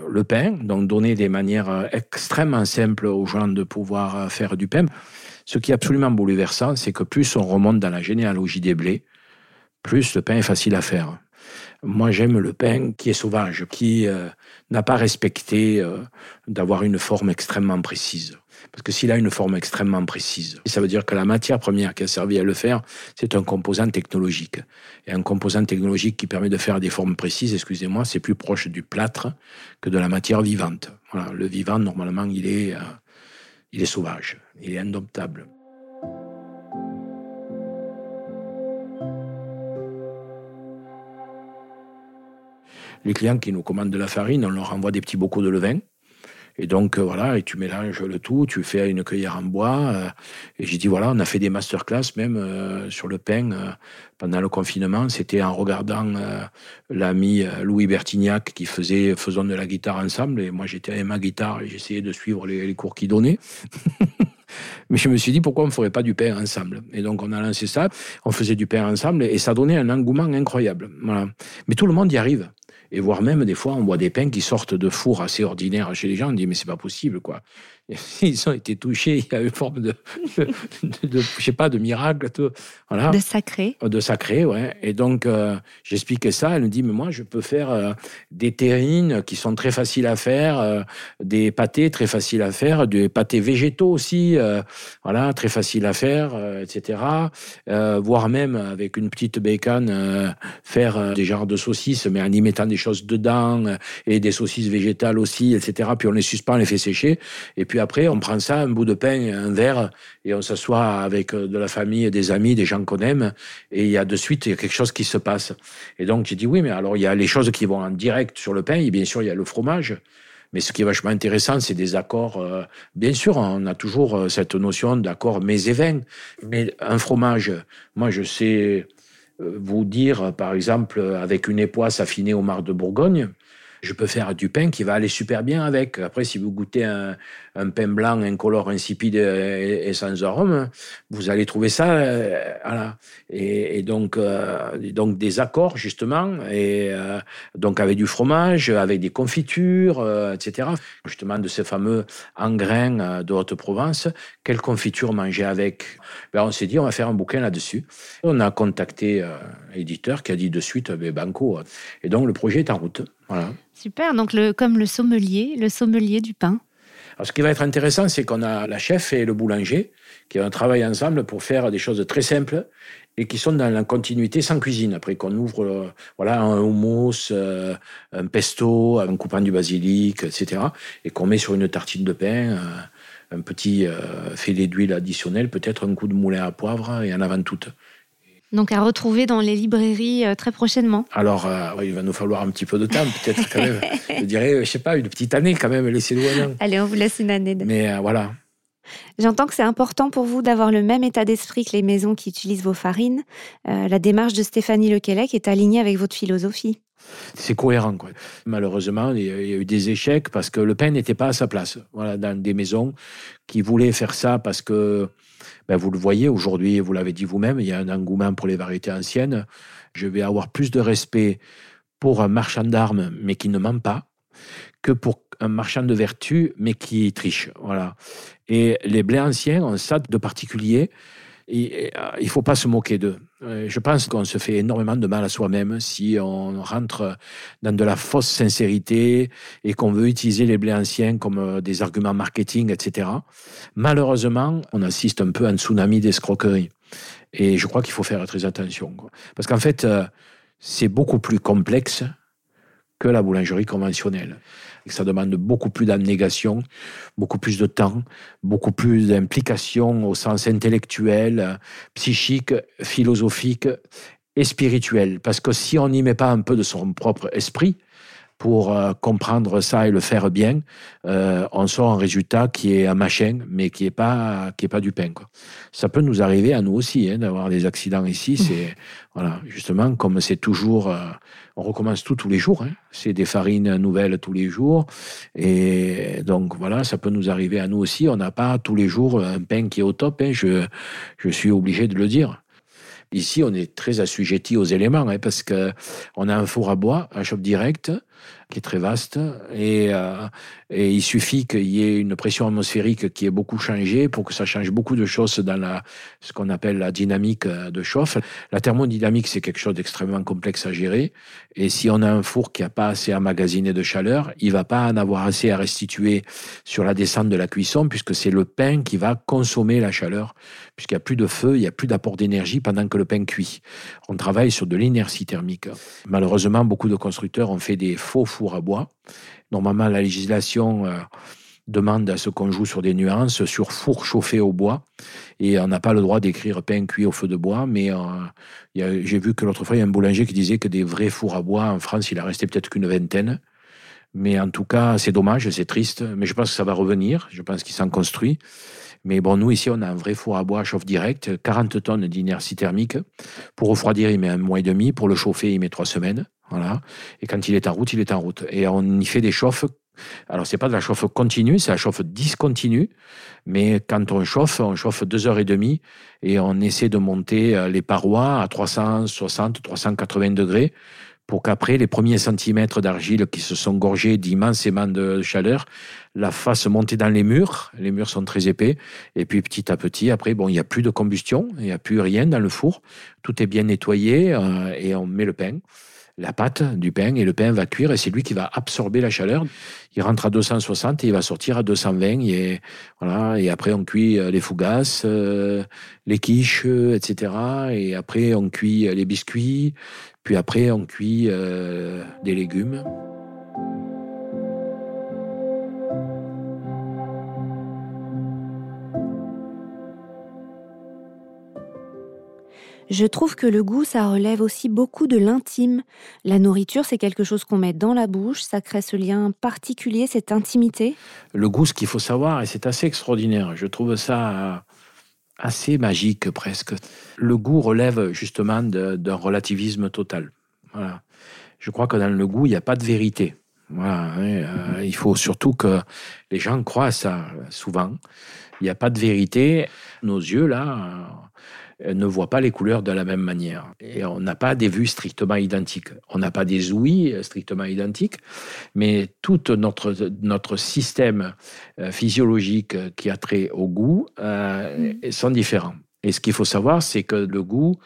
S2: le pain, donc donner des manières extrêmement simples aux gens de pouvoir faire du pain. Ce qui est absolument bouleversant, c'est que plus on remonte dans la généalogie des blés, plus le pain est facile à faire. Moi, j'aime le pain qui est sauvage, qui euh, n'a pas respecté euh, d'avoir une forme extrêmement précise. Parce que s'il a une forme extrêmement précise, ça veut dire que la matière première qui a servi à le faire, c'est un composant technologique. Et un composant technologique qui permet de faire des formes précises, excusez-moi, c'est plus proche du plâtre que de la matière vivante. Le vivant, normalement, il est, euh, il est sauvage, il est indomptable. Les clients qui nous commandent de la farine, on leur envoie des petits bocaux de levain. Et donc, euh, voilà, et tu mélanges le tout, tu fais une cuillère en bois. Euh, et j'ai dit, voilà, on a fait des masterclass même euh, sur le pain pendant le confinement. C'était en regardant l'ami Louis Bertignac qui faisait Faisons de la guitare ensemble. Et moi, j'étais avec ma guitare et j'essayais de suivre les, cours qu'il donnait. [laughs] Mais je me suis dit, pourquoi on ne ferait pas du pain ensemble? Et donc, on a lancé ça. On faisait du pain ensemble et ça donnait un engouement incroyable. Mais tout le monde y arrive. Et voire même, des fois, on voit des pains qui sortent de fours assez ordinaires chez les gens. On dit, mais c'est pas possible, quoi. [laughs] Ils ont été touchés, il y a une forme de, de, je sais pas, de miracle. Tout,
S1: voilà. De sacré.
S2: Euh, de sacré, ouais. Et donc, euh, j'expliquais ça. Elle me dit, mais moi, je peux faire euh, des terrines qui sont très faciles à faire, des pâtés très faciles à faire, des pâtés végétaux aussi, voilà, très faciles à faire, etc. voire même, avec une petite bacon, faire des genres de saucisses, mais en y mettant des choses dedans, et des saucisses végétales aussi, etc. Puis on les suspend, on les fait sécher. Et puis après, on prend ça, un bout de pain, un verre, et on s'assoit avec euh, de la famille, des amis, des gens qu'on aime, et il y a de suite il y a quelque chose qui se passe. Et donc j'ai dit oui, mais alors il y a les choses qui vont en direct sur le pain, et bien sûr il y a le fromage. Mais ce qui est vachement intéressant, c'est des accords. Euh, bien sûr, on a toujours euh, cette notion d'accord mais et vin. Mais un fromage, moi je sais vous dire, par exemple, avec une époisse affinée au mar de Bourgogne, je peux faire du pain qui va aller super bien avec. Après, si vous goûtez un, un pain blanc incolore, insipide et, sans arôme, vous allez trouver ça. Euh, voilà. Et, donc, euh, donc des accords justement, et euh, donc avec du fromage, avec des confitures, etc. Justement de ces fameux engrains de Haute-Provence. Quelle confiture manger avec? Ben, On s'est dit on va faire un bouquin là-dessus. On a contacté un éditeur qui a dit de suite ben, banco. Et donc le projet est en route. Voilà.
S1: Super. Donc le, comme le sommelier, le sommelier du pain.
S2: Alors, ce qui va être intéressant, c'est qu'on a la chef et le boulanger qui travaillent ensemble pour faire des choses très simples et qui sont dans la continuité sans cuisine. Après qu'on ouvre euh, voilà, un hummus, euh, un pesto, un coupant du basilic, etc. Et qu'on met sur une tartine de pain euh, un petit filet d'huile additionnel, peut-être un coup de moulin à poivre et en avant toute.
S1: Donc à retrouver dans les librairies très prochainement.
S2: Alors, il va nous falloir un petit peu de temps, peut-être quand même. [laughs] je dirais, je sais pas, une petite année quand même, laissez-nous un
S1: Allez, on vous laisse une année.
S2: Mais voilà.
S1: J'entends que c'est important pour vous d'avoir le même état d'esprit que les maisons qui utilisent vos farines. Euh, la démarche de Stéphanie Lequelec est alignée avec votre philosophie.
S2: C'est cohérent. Quoi. Malheureusement, il y a eu des échecs parce que le pain n'était pas à sa place. Voilà, dans des maisons qui voulaient faire ça parce que, ben, vous le voyez aujourd'hui, vous l'avez dit vous-même, il y a un engouement pour les variétés anciennes. Je vais avoir plus de respect pour un marchand d'armes, mais qui ne ment pas, que pour un marchand de vertu, mais qui triche. Voilà. Et les blés anciens ont ça de particulier. Il ne faut pas se moquer d'eux. Euh, je pense qu'on se fait énormément de mal à soi-même si on rentre dans de la fausse sincérité et qu'on veut utiliser les blés anciens comme euh, des arguments marketing, etc. Malheureusement, on assiste un peu à un tsunami d'escroquerie. Et je crois qu'il faut faire très attention. Parce qu'en fait, c'est beaucoup plus complexe que la boulangerie conventionnelle. Ça demande beaucoup plus d'abnégation, beaucoup plus de temps, beaucoup plus d'implication au sens intellectuel, psychique, philosophique et spirituel. Parce que si on n'y met pas un peu de son propre esprit, pour euh, comprendre ça et le faire bien, euh, on sort un résultat qui est un machin, mais qui n'est pas, qui est pas du pain. Quoi. Ça peut nous arriver à nous aussi hein, d'avoir des accidents ici. C'est voilà, justement comme c'est toujours, euh, on recommence tout tous les jours. Hein. C'est des farines nouvelles tous les jours, et donc voilà, ça peut nous arriver à nous aussi. On n'a pas tous les jours un pain qui est au top. Hein. Je, je suis obligé de le dire. Ici, on est très assujetti aux éléments, hein, parce que on a un four à bois, un shop direct, qui est très vaste. Et, euh, et il suffit qu'il y ait une pression atmosphérique qui ait beaucoup changé pour que ça change beaucoup de choses dans la, ce qu'on appelle la dynamique euh, de chauffe. La thermodynamique, c'est quelque chose d'extrêmement complexe à gérer. Et si on a un four qui n'a pas assez emmagasiné de chaleur, il va pas en avoir assez à restituer sur la descente de la cuisson, puisque c'est le pain qui va consommer la chaleur, puisqu'il n'y a plus de feu, il n'y a plus d'apport d'énergie pendant que le pain cuit. On travaille sur de l'inertie thermique. Malheureusement, beaucoup de constructeurs ont fait des faux fours à bois. Normalement, la législation euh, demande à ce qu'on joue sur des nuances, sur four chauffé au bois. Et on n'a pas le droit d'écrire pain cuit au feu de bois. Mais euh, j'ai vu que l'autre fois, il y a un boulanger qui disait que des vrais fours à bois, en France, il a resté peut-être qu'une vingtaine. Mais en tout cas, c'est dommage, c'est triste. Mais je pense que ça va revenir. Je pense qu'il s'en construit. Mais bon, nous, ici, on a un vrai four à bois à chauffe direct, 40 tonnes d'inertie thermique. Pour refroidir, il met un mois et demi. Pour le chauffer, il met trois semaines. Et quand il est en route, il est en route. Et on y fait des chauffes. Alors, c'est pas de la chauffe continue, c'est la chauffe discontinue. Mais quand on chauffe, on chauffe deux heures et demie et on essaie de monter euh, les parois à 360, 380 degrés pour qu'après, les premiers centimètres d'argile qui se sont gorgés d'immensément de chaleur la fassent monter dans les murs. Les murs sont très épais. Et puis petit à petit, après, bon, il n'y a plus de combustion, il n'y a plus rien dans le four. Tout est bien nettoyé euh, et on met le pain la pâte du pain et le pain va cuire et c'est lui qui va absorber la chaleur. Il rentre à 260 et il va sortir à 220 et voilà et après on cuit euh, les fougasses, euh, les quiches, etc. Et après on cuit les biscuits, puis après on cuit euh, des légumes.
S1: Je trouve que le goût, ça relève aussi beaucoup de l'intime. La nourriture, c'est quelque chose qu'on met dans la bouche, ça crée ce lien particulier, cette intimité.
S2: Le goût, ce qu'il faut savoir, et c'est assez extraordinaire, je trouve ça assez magique presque. Le goût relève justement d'un relativisme total. Voilà. Je crois que dans le goût, il n'y a pas de vérité. Hein, euh, il faut surtout que les gens croient ça souvent. Il n'y a pas de vérité. Nos yeux, là, ne voient pas les couleurs de la même manière. Et on n'a pas des vues strictement identiques. On n'a pas des ouïes euh, strictement identiques, mais tout notre, notre système euh, physiologique qui a trait au goût sont différents. Et ce qu'il faut savoir, c'est que le goût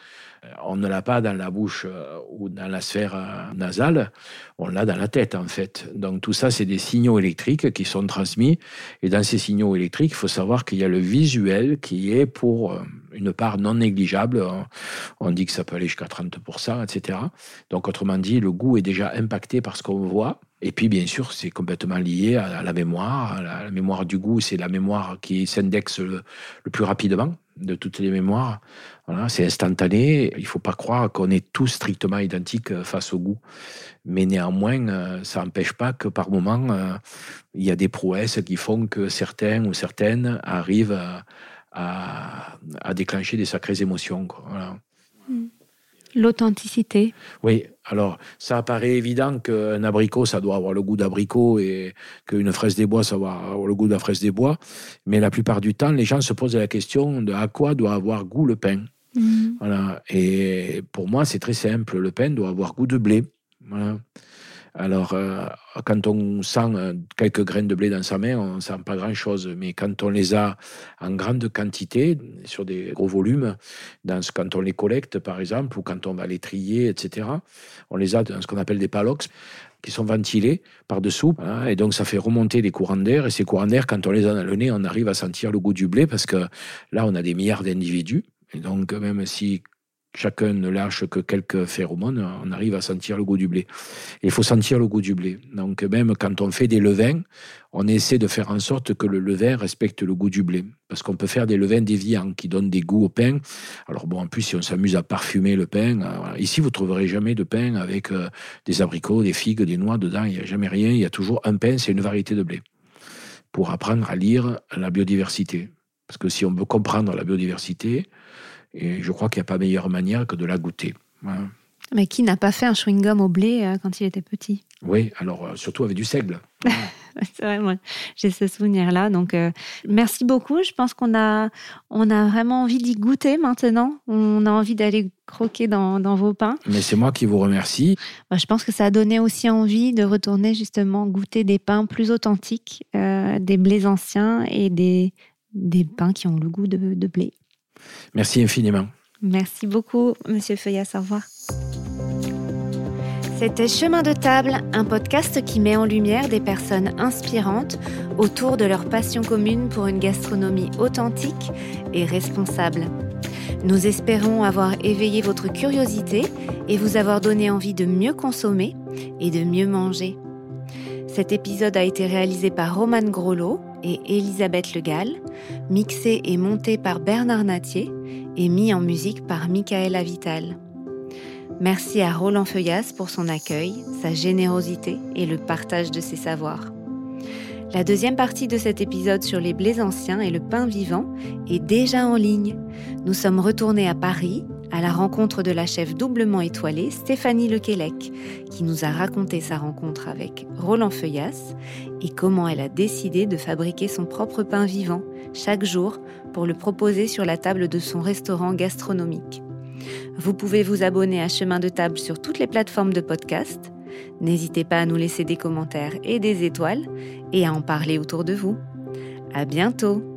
S2: On ne l'a pas dans la bouche euh, ou dans la sphère euh, nasale, on l'a dans la tête en fait. Donc tout ça, c'est des signaux électriques qui sont transmis. Et dans ces signaux électriques, il faut savoir qu'il y a le visuel qui est pour une part non négligeable. On dit que ça peut aller jusqu'à 30%, etc. Donc autrement dit, le goût est déjà impacté par ce qu'on voit. Et puis, bien sûr, c'est complètement lié à la mémoire. La mémoire du goût, c'est la mémoire qui s'indexe le, plus rapidement de toutes les mémoires. C'est instantané. Il ne faut pas croire qu'on est tous strictement identiques face au goût. Mais néanmoins, euh, ça n'empêche pas que par moment, euh, il y a des prouesses qui font que certains ou certaines arrivent à, déclencher des sacrées émotions.
S1: Hmm. L'authenticité.
S2: Oui, alors ça paraît évident qu'un abricot, ça doit avoir le goût d'abricot et qu'une fraise des bois, ça doit avoir le goût de la fraise des bois. Mais la plupart du temps, les gens se posent la question de à quoi doit avoir goût le pain. Mhm. Voilà. Et pour moi, c'est très simple. Le pain doit avoir goût de blé. Voilà. Alors, euh, quand on sent euh, quelques graines de blé dans sa main, on ne sent pas grand-chose. Mais quand on les a en grande quantité, sur des gros volumes, dans ce, quand on les collecte, par exemple, ou quand on va les trier, etc., on les a dans ce qu'on appelle des palox qui sont ventilés par-dessous. et donc, ça fait remonter les courants d'air. Et ces courants d'air, quand on les a dans le nez, on arrive à sentir le goût du blé parce que là, on a des milliards d'individus. Et donc, même si chacun ne lâche que quelques phéromones, on arrive à sentir le goût du blé. il faut sentir le goût du blé. Donc même quand on fait des levains, on essaie de faire en sorte que le levain respecte le goût du blé. Parce qu'on peut faire des levains déviants qui donnent des goûts au pain. Alors bon, en plus, si on s'amuse à parfumer le pain, euh, ici, vous trouverez jamais de pain avec euh, des abricots, des figues, des noix dedans. Il n'y a jamais rien. Il y a toujours un pain, c'est une variété de blé. Pour apprendre à lire la biodiversité. Parce que si on veut comprendre la biodiversité, et je crois qu'il n'y a pas meilleure manière que de la goûter.
S1: Mais qui n'a pas fait un chewing-gum au blé euh, quand il était petit?
S2: Oui, alors euh, surtout avec du seigle. [laughs]
S1: c'est vrai, moi, j'ai ce souvenir-là. Donc, euh, merci beaucoup. Je pense qu'on a, on a vraiment envie d'y goûter maintenant. On a envie d'aller croquer dans, dans, vos pains.
S2: Mais c'est moi qui vous remercie.
S1: Bah, je pense que ça a donné aussi envie de retourner justement goûter des pains plus authentiques, des blés anciens et des, des pains qui ont le goût de, de blé.
S2: Merci infiniment.
S1: Merci beaucoup, Monsieur Feuillas. Au revoir. C'était Chemin de table, un podcast qui met en lumière des personnes inspirantes autour de leur passion commune pour une gastronomie authentique et responsable. Nous espérons avoir éveillé votre curiosité et vous avoir donné envie de mieux consommer et de mieux manger. Cet épisode a été réalisé par Roman Grollo et Elisabeth Legal, mixé et monté par Bernard Natier et mis en musique par Michael Avital. Merci à Roland Feuillas pour son accueil, sa générosité et le partage de ses savoirs. La deuxième partie de cet épisode sur les blés anciens et le pain vivant est déjà en ligne. Nous sommes retournés à Paris à la rencontre de la chef doublement étoilée Stéphanie Lequelec, qui nous a raconté sa rencontre avec Roland Feuillas et comment elle a décidé de fabriquer son propre pain vivant chaque jour pour le proposer sur la table de son restaurant gastronomique. Vous pouvez vous abonner à Chemin de table sur toutes les plateformes de podcast. N'hésitez pas à nous laisser des commentaires et des étoiles et à en parler autour de vous. À bientôt!